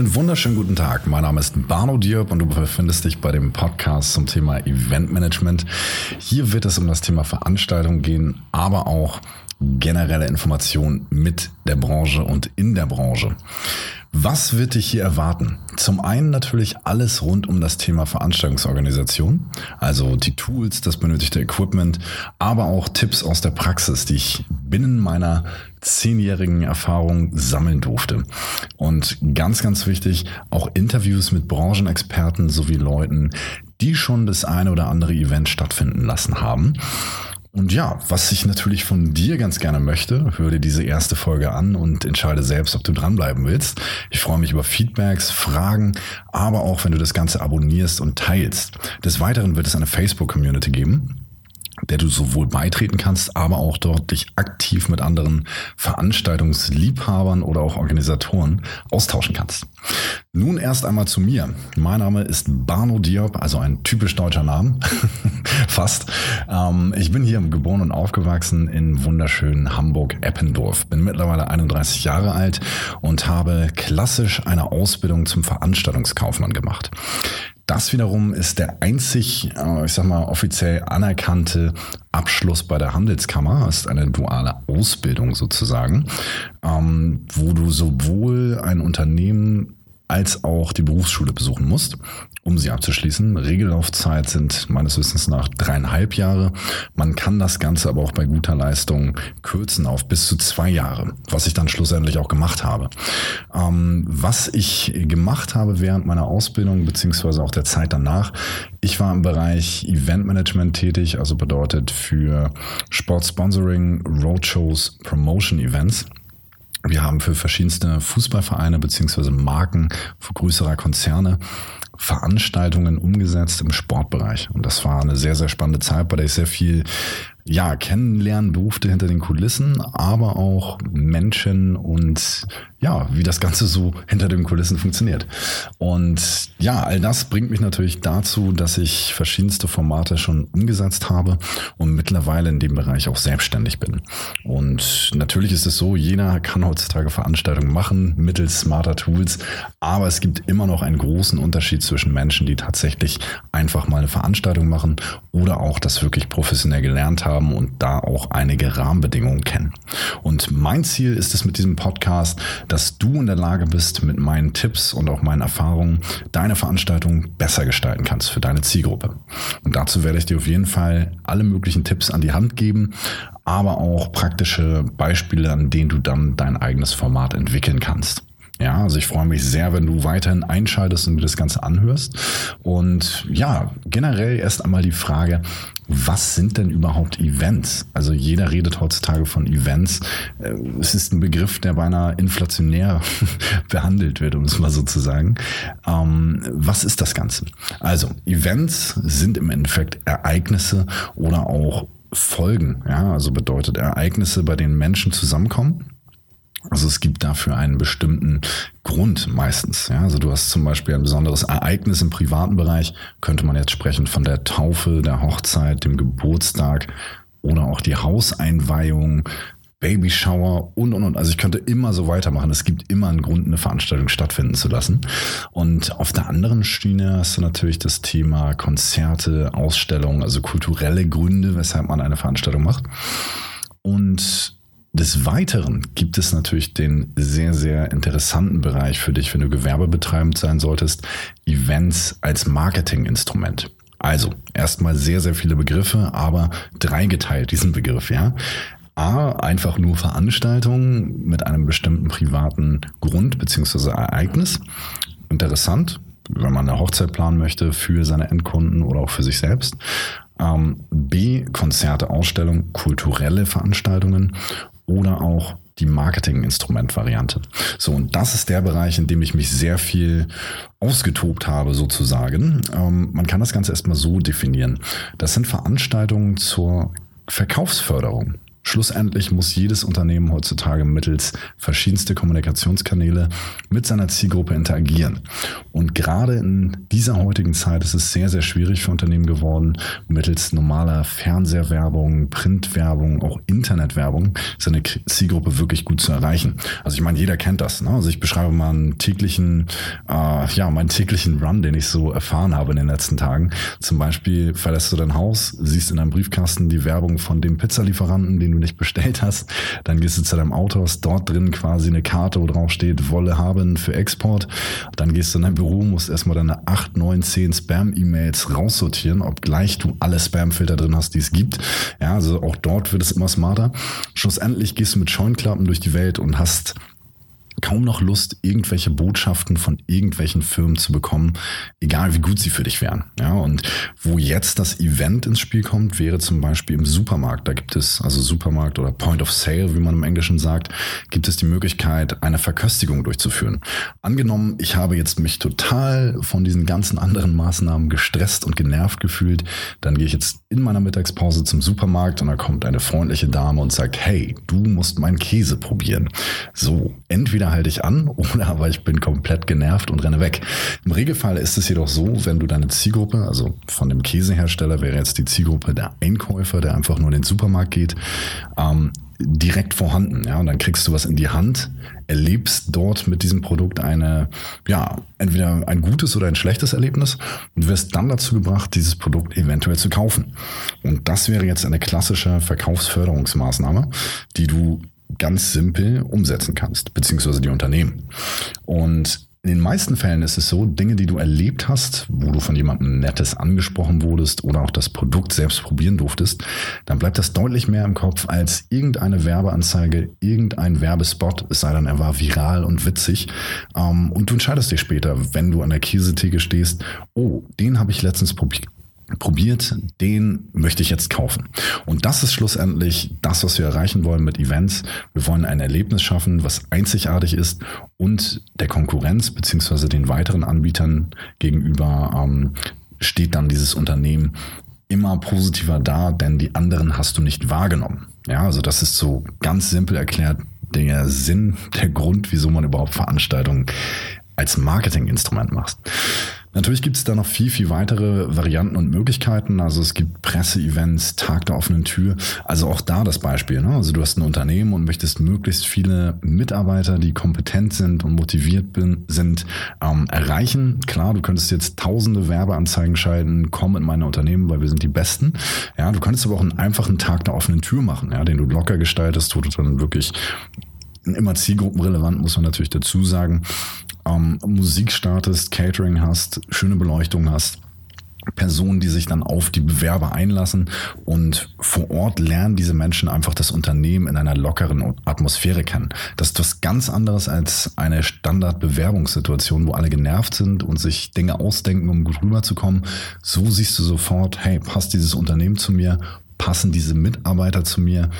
Einen wunderschönen guten Tag. Mein Name ist Barno Diop und du befindest dich bei dem Podcast zum Thema Eventmanagement. Hier wird es um das Thema Veranstaltung gehen, aber auch generelle Informationen mit der Branche und in der Branche. Was wird dich hier erwarten? Zum einen natürlich alles rund um das Thema Veranstaltungsorganisation, also die Tools, das benötigte Equipment, aber auch Tipps aus der Praxis, die ich binnen meiner zehnjährigen Erfahrung sammeln durfte. Und ganz, ganz wichtig, auch Interviews mit Branchenexperten sowie Leuten, die schon das eine oder andere Event stattfinden lassen haben. Und ja, was ich natürlich von dir ganz gerne möchte, hör dir diese erste Folge an und entscheide selbst, ob du dranbleiben willst. Ich freue mich über Feedbacks, Fragen, aber auch wenn du das Ganze abonnierst und teilst. Des Weiteren wird es eine Facebook-Community geben der du sowohl beitreten kannst, aber auch dort dich aktiv mit anderen Veranstaltungsliebhabern oder auch Organisatoren austauschen kannst. Nun erst einmal zu mir. Mein Name ist Barno Diop, also ein typisch deutscher Name, fast. Ähm, ich bin hier geboren und aufgewachsen in wunderschönen Hamburg-Eppendorf. Bin mittlerweile 31 Jahre alt und habe klassisch eine Ausbildung zum Veranstaltungskaufmann gemacht. Das wiederum ist der einzig, äh, ich sag mal, offiziell anerkannte Abschluss bei der Handelskammer. Das ist eine duale Ausbildung sozusagen, ähm, wo du sowohl ein Unternehmen als auch die Berufsschule besuchen musst, um sie abzuschließen. Regellaufzeit sind meines Wissens nach dreieinhalb Jahre. Man kann das Ganze aber auch bei guter Leistung kürzen auf bis zu zwei Jahre, was ich dann schlussendlich auch gemacht habe. Ähm, was ich gemacht habe während meiner Ausbildung beziehungsweise auch der Zeit danach, ich war im Bereich Eventmanagement tätig, also bedeutet für Sportsponsoring, Roadshows, Promotion Events. Wir haben für verschiedenste Fußballvereine beziehungsweise Marken für größere Konzerne Veranstaltungen umgesetzt im Sportbereich. Und das war eine sehr, sehr spannende Zeit, bei der ich sehr viel ja, kennenlernen durfte hinter den Kulissen, aber auch Menschen und ja, wie das Ganze so hinter den Kulissen funktioniert. Und ja, all das bringt mich natürlich dazu, dass ich verschiedenste Formate schon umgesetzt habe und mittlerweile in dem Bereich auch selbstständig bin. Und natürlich ist es so, jeder kann heutzutage Veranstaltungen machen mittels smarter Tools, aber es gibt immer noch einen großen Unterschied zwischen Menschen, die tatsächlich einfach mal eine Veranstaltung machen oder auch das wirklich professionell gelernt haben und da auch einige Rahmenbedingungen kennen. Und mein Ziel ist es mit diesem Podcast, dass du in der Lage bist, mit meinen Tipps und auch meinen Erfahrungen deine Veranstaltung besser gestalten kannst für deine Zielgruppe. Und dazu werde ich dir auf jeden Fall alle möglichen Tipps an die Hand geben, aber auch praktische Beispiele, an denen du dann dein eigenes Format entwickeln kannst. Ja, also ich freue mich sehr, wenn du weiterhin einschaltest und dir das Ganze anhörst. Und ja, generell erst einmal die Frage, was sind denn überhaupt Events? Also jeder redet heutzutage von Events. Äh, es ist ein Begriff, der beinahe inflationär behandelt wird, um es mal so zu sagen. Ähm, was ist das Ganze? Also Events sind im Endeffekt Ereignisse oder auch Folgen. Ja, also bedeutet Ereignisse, bei denen Menschen zusammenkommen also es gibt dafür einen bestimmten Grund meistens. Ja? Also du hast zum Beispiel ein besonderes Ereignis im privaten Bereich, könnte man jetzt sprechen von der Taufe, der Hochzeit, dem Geburtstag oder auch die Hauseinweihung, Babyshower und und und. Also ich könnte immer so weitermachen. Es gibt immer einen Grund, eine Veranstaltung stattfinden zu lassen. Und auf der anderen Schiene hast du natürlich das Thema Konzerte, Ausstellungen, also kulturelle Gründe, weshalb man eine Veranstaltung macht. Und des Weiteren gibt es natürlich den sehr, sehr interessanten Bereich für dich, wenn du gewerbebetreibend sein solltest, Events als Marketinginstrument. Also erstmal sehr, sehr viele Begriffe, aber dreigeteilt diesen Begriff, ja. A, einfach nur Veranstaltungen mit einem bestimmten privaten Grund bzw. Ereignis. Interessant, wenn man eine Hochzeit planen möchte für seine Endkunden oder auch für sich selbst. Ähm, B, Konzerte, Ausstellungen, kulturelle Veranstaltungen oder auch die Marketing-Instrument-Variante. So, und das ist der Bereich, in dem ich mich sehr viel ausgetobt habe, sozusagen. Ähm, man kann das Ganze erstmal so definieren. Das sind Veranstaltungen zur Verkaufsförderung. Schlussendlich muss jedes Unternehmen heutzutage mittels verschiedenste Kommunikationskanäle mit seiner Zielgruppe interagieren. Und gerade in dieser heutigen Zeit ist es sehr, sehr schwierig für Unternehmen geworden, mittels normaler Fernsehwerbung, Printwerbung, auch Internetwerbung seine Zielgruppe wirklich gut zu erreichen. Also ich meine, jeder kennt das. Ne? Also ich beschreibe mal einen täglichen, äh, ja, meinen täglichen Run, den ich so erfahren habe in den letzten Tagen. Zum Beispiel verlässt du dein Haus, siehst in deinem Briefkasten die Werbung von dem Pizzalieferanten, den du nicht bestellt hast. Dann gehst du zu deinem Auto, hast dort drin quasi eine Karte, wo drauf steht, Wolle haben für Export. Dann gehst du in dein Büro, musst erstmal deine 8, 9, 10 Spam-E-Mails raussortieren, obgleich du alle Spam-Filter drin hast, die es gibt. Ja, also auch dort wird es immer smarter. Schlussendlich gehst du mit Scheunklappen durch die Welt und hast kaum noch Lust, irgendwelche Botschaften von irgendwelchen Firmen zu bekommen, egal wie gut sie für dich wären. Ja, und wo jetzt das Event ins Spiel kommt, wäre zum Beispiel im Supermarkt. Da gibt es, also Supermarkt oder Point of Sale, wie man im Englischen sagt, gibt es die Möglichkeit, eine Verköstigung durchzuführen. Angenommen, ich habe jetzt mich total von diesen ganzen anderen Maßnahmen gestresst und genervt gefühlt, dann gehe ich jetzt in meiner Mittagspause zum Supermarkt und da kommt eine freundliche Dame und sagt, hey, du musst meinen Käse probieren. So, entweder halte ich an oder aber ich bin komplett genervt und renne weg. Im Regelfall ist es jedoch so, wenn du deine Zielgruppe, also von dem Käsehersteller wäre jetzt die Zielgruppe der Einkäufer, der einfach nur in den Supermarkt geht, ähm, direkt vorhanden. Ja, und dann kriegst du was in die Hand, erlebst dort mit diesem Produkt eine, ja, entweder ein gutes oder ein schlechtes Erlebnis und wirst dann dazu gebracht, dieses Produkt eventuell zu kaufen. Und das wäre jetzt eine klassische Verkaufsförderungsmaßnahme, die du ganz simpel umsetzen kannst, beziehungsweise die Unternehmen. Und in den meisten Fällen ist es so, Dinge, die du erlebt hast, wo du von jemandem Nettes angesprochen wurdest oder auch das Produkt selbst probieren durftest, dann bleibt das deutlich mehr im Kopf als irgendeine Werbeanzeige, irgendein Werbespot, es sei denn, er war viral und witzig. Ähm, und du entscheidest dich später, wenn du an der Käsetheke stehst, oh, den habe ich letztens probiert probiert, den möchte ich jetzt kaufen. Und das ist schlussendlich das, was wir erreichen wollen mit Events. Wir wollen ein Erlebnis schaffen, was einzigartig ist und der Konkurrenz beziehungsweise den weiteren Anbietern gegenüber ähm, steht dann dieses Unternehmen immer positiver da, denn die anderen hast du nicht wahrgenommen. Ja, also das ist so ganz simpel erklärt der Sinn, der Grund, wieso man überhaupt Veranstaltungen als Marketinginstrument macht. Natürlich gibt es da noch viel, viel weitere Varianten und Möglichkeiten. Also es gibt Presseevents, Tag der offenen Tür. Also auch da das Beispiel. Ne? Also du hast ein Unternehmen und möchtest möglichst viele Mitarbeiter, die kompetent sind und motiviert bin, sind, ähm, erreichen. Klar, du könntest jetzt tausende Werbeanzeigen schalten, komm in meine Unternehmen, weil wir sind die Besten. Ja, du könntest aber auch einen einfachen Tag der offenen Tür machen, ja, den du locker gestaltest, wo du dann wirklich immer zielgruppenrelevant, muss man natürlich dazu sagen ähm, Musik startest, Catering hast, schöne Beleuchtung hast. Personen, die sich dann auf die Bewerber einlassen und vor Ort lernen diese Menschen einfach das Unternehmen in einer lockeren Atmosphäre kennen. Das ist was ganz anderes als eine Standardbewerbungssituation, wo alle genervt sind und sich Dinge ausdenken, um gut rüberzukommen. So siehst du sofort, hey, passt dieses Unternehmen zu mir, passen diese Mitarbeiter zu mir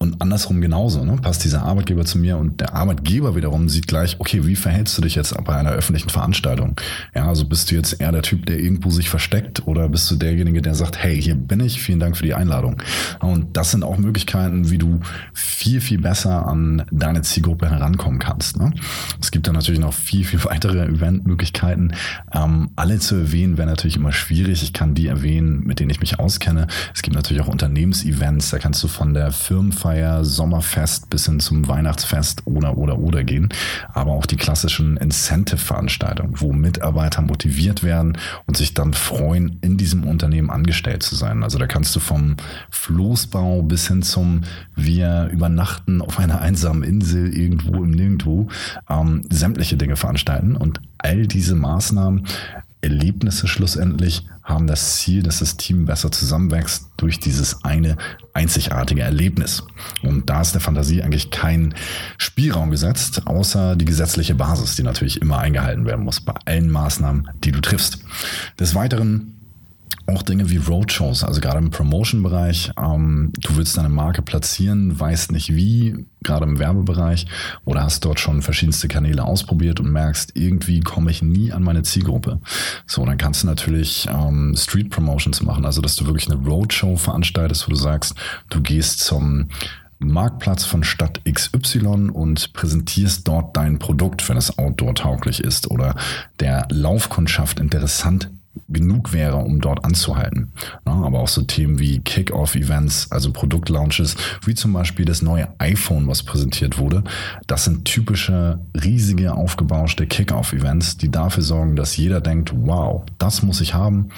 und andersrum genauso, ne? passt dieser Arbeitgeber zu mir und der Arbeitgeber wiederum sieht gleich, okay, wie verhältst du dich jetzt bei einer öffentlichen Veranstaltung? Ja, also bist du jetzt eher der Typ, der irgendwo sich versteckt oder bist du derjenige, der sagt, hey, hier bin ich, vielen Dank für die Einladung. Und das sind auch Möglichkeiten, wie du viel, viel besser an deine Zielgruppe herankommen kannst. Ne? Es gibt dann natürlich noch viel, viel weitere Eventmöglichkeiten. Ähm, alle zu erwähnen wäre natürlich immer schwierig. Ich kann die erwähnen, mit denen ich mich auskenne. Es gibt natürlich auch Unternehmensevents, da kannst du von der Firmenfeier Weihnachtsfeier, Sommerfest bis hin zum Weihnachtsfest oder oder oder gehen, aber auch die klassischen Incentive-Veranstaltungen, wo Mitarbeiter motiviert werden und sich dann freuen, in diesem Unternehmen angestellt zu sein. Also da kannst du vom Floßbau bis hin zum wir übernachten auf einer einsamen Insel irgendwo im Nirgendwo ähm, sämtliche Dinge veranstalten und all diese Maßnahmen Erlebnisse schlussendlich haben das Ziel, dass das Team besser zusammenwächst durch dieses eine einzigartige Erlebnis. Und da ist der Fantasie eigentlich kein Spielraum gesetzt, außer die gesetzliche Basis, die natürlich immer eingehalten werden muss bei allen Maßnahmen, die du triffst. Des Weiteren auch Dinge wie Roadshows, also gerade im Promotion-Bereich. Ähm, du willst deine Marke platzieren, weißt nicht wie, gerade im Werbebereich, oder hast dort schon verschiedenste Kanäle ausprobiert und merkst, irgendwie komme ich nie an meine Zielgruppe. So, dann kannst du natürlich ähm, Street Promotions machen, also dass du wirklich eine Roadshow veranstaltest, wo du sagst, du gehst zum Marktplatz von Stadt XY und präsentierst dort dein Produkt, wenn es outdoor-tauglich ist oder der Laufkundschaft interessant genug wäre, um dort anzuhalten. aber auch so Themen wie Kick-Off-Events, also Produktlaunches, wie zum Beispiel das neue iPhone, was präsentiert wurde. Das sind typische, riesige, aufgebauschte Kick-Off-Events, die dafür sorgen, dass jeder denkt, wow, das muss ich haben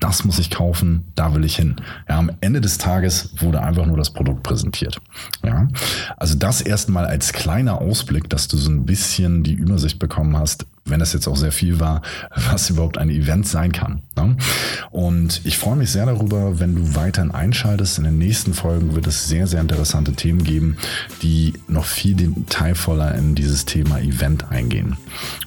das muss ich kaufen, da will ich hin. Ja, am Ende des Tages wurde einfach nur das Produkt präsentiert. Ja, also das erstmal als kleiner Ausblick, dass du so ein bisschen die Übersicht bekommen hast, wenn es jetzt auch sehr viel war, was überhaupt ein Event sein kann. Ne? Und ich freue mich sehr darüber, wenn du weiterhin einschaltest. In den nächsten Folgen wird es sehr, sehr interessante Themen geben, die noch viel detailvoller in dieses Thema Event eingehen.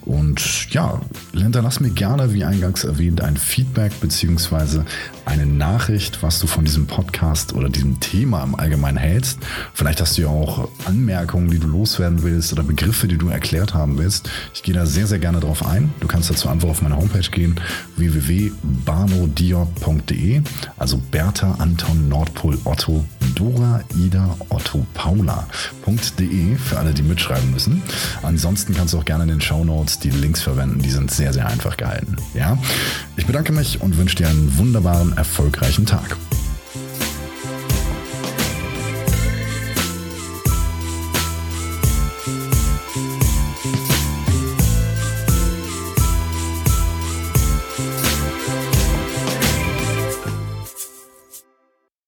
Und ja, hinterlass mir gerne, wie eingangs erwähnt, ein Feedback beziehungsweise eine Nachricht, was du von diesem Podcast oder diesem Thema im Allgemeinen hältst. Vielleicht hast du ja auch Anmerkungen, die du loswerden willst oder Begriffe, die du erklärt haben willst. Ich gehe da sehr, sehr gerne drauf ein. Du kannst dazu einfach auf meine Homepage gehen, www.barnodior.de, also Bertha, Anton, Nordpol, Otto, Dora, Ida, Otto, Paula.de für alle, die mitschreiben müssen. Ansonsten kannst du auch gerne in den Show Notes die Links verwenden. Die sind sehr, sehr einfach gehalten. Ja? Ich bedanke mich und wünsche dir einen wunderbaren, erfolgreichen Tag.